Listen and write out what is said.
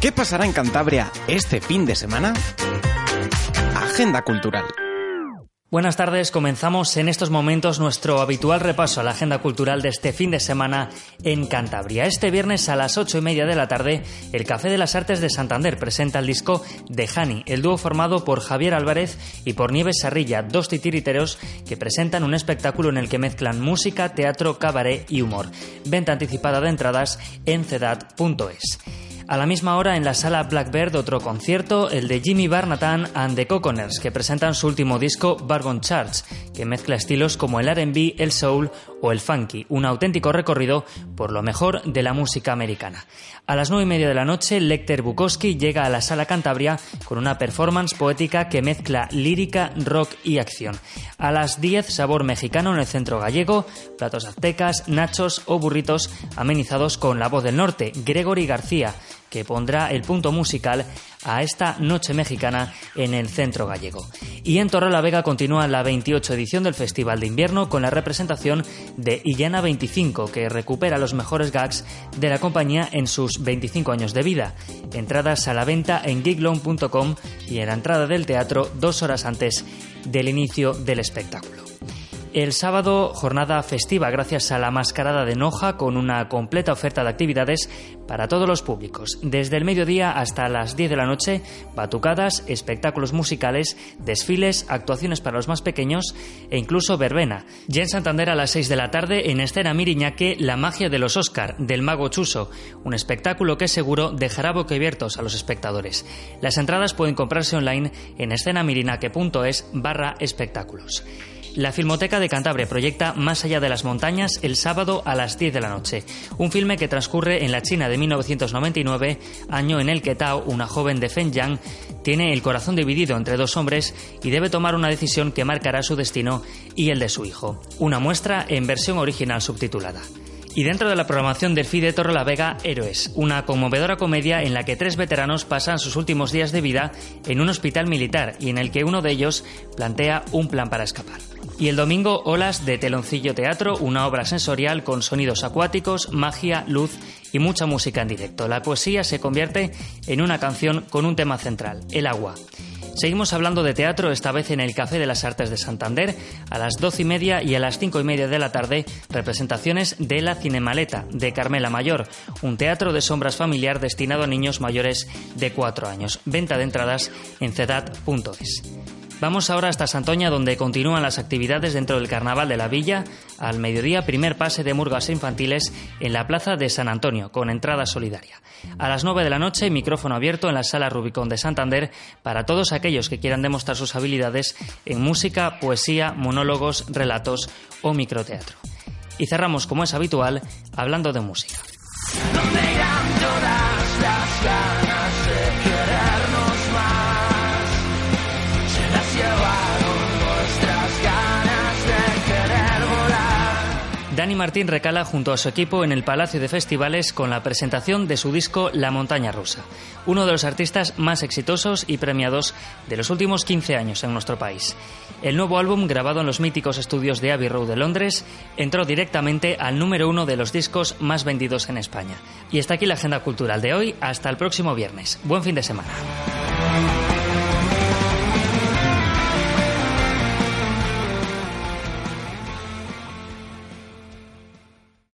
¿Qué pasará en Cantabria este fin de semana? Agenda Cultural. Buenas tardes, comenzamos en estos momentos nuestro habitual repaso a la agenda cultural de este fin de semana en Cantabria. Este viernes a las ocho y media de la tarde, el Café de las Artes de Santander presenta el disco de Hani, el dúo formado por Javier Álvarez y por Nieves Sarrilla, dos titiriteros que presentan un espectáculo en el que mezclan música, teatro, cabaret y humor. Venta anticipada de entradas en cedad.es. A la misma hora en la sala Blackbird otro concierto, el de Jimmy Barnatan and the Coconers, que presentan su último disco Bargon Charge, que mezcla estilos como el RB, el soul o el funky, un auténtico recorrido por lo mejor de la música americana. A las nueve y media de la noche, Lecter Bukowski llega a la sala Cantabria con una performance poética que mezcla lírica, rock y acción. A las 10, sabor mexicano en el centro gallego, platos aztecas, nachos o burritos amenizados con la voz del norte, Gregory García que pondrá el punto musical a esta noche mexicana en el centro gallego. Y en Torre la Vega continúa la 28 edición del Festival de Invierno con la representación de Illana 25, que recupera los mejores gags de la compañía en sus 25 años de vida. Entradas a la venta en giglone.com y en la entrada del teatro dos horas antes del inicio del espectáculo. El sábado, jornada festiva gracias a la mascarada de Noja con una completa oferta de actividades para todos los públicos. Desde el mediodía hasta las 10 de la noche, batucadas, espectáculos musicales, desfiles, actuaciones para los más pequeños e incluso verbena. Ya en Santander a las 6 de la tarde, en escena Miriñaque, La magia de los Oscar, del mago Chuso, un espectáculo que seguro dejará boquiabiertos a los espectadores. Las entradas pueden comprarse online en escenamirinaque.es barra espectáculos. La Filmoteca de Cantabria proyecta Más allá de las montañas el sábado a las 10 de la noche, un filme que transcurre en la China de 1999, año en el que Tao, una joven de Fengyang, tiene el corazón dividido entre dos hombres y debe tomar una decisión que marcará su destino y el de su hijo. Una muestra en versión original subtitulada. Y dentro de la programación del FIDE Torre la Vega, Héroes, una conmovedora comedia en la que tres veteranos pasan sus últimos días de vida en un hospital militar y en el que uno de ellos plantea un plan para escapar. Y el domingo, Olas de Teloncillo Teatro, una obra sensorial con sonidos acuáticos, magia, luz y mucha música en directo. La poesía se convierte en una canción con un tema central, el agua. Seguimos hablando de teatro, esta vez en el Café de las Artes de Santander, a las doce y media y a las cinco y media de la tarde, representaciones de La Cinemaleta, de Carmela Mayor, un teatro de sombras familiar destinado a niños mayores de cuatro años. Venta de entradas en cedad.es. Vamos ahora hasta Santoña, donde continúan las actividades dentro del Carnaval de la Villa. Al mediodía, primer pase de murgas infantiles en la Plaza de San Antonio, con entrada solidaria. A las 9 de la noche, micrófono abierto en la Sala Rubicón de Santander para todos aquellos que quieran demostrar sus habilidades en música, poesía, monólogos, relatos o microteatro. Y cerramos, como es habitual, hablando de música. Dani Martín recala junto a su equipo en el Palacio de Festivales con la presentación de su disco La Montaña Rusa, uno de los artistas más exitosos y premiados de los últimos 15 años en nuestro país. El nuevo álbum, grabado en los míticos estudios de Abbey Road de Londres, entró directamente al número uno de los discos más vendidos en España. Y está aquí la agenda cultural de hoy. Hasta el próximo viernes. Buen fin de semana.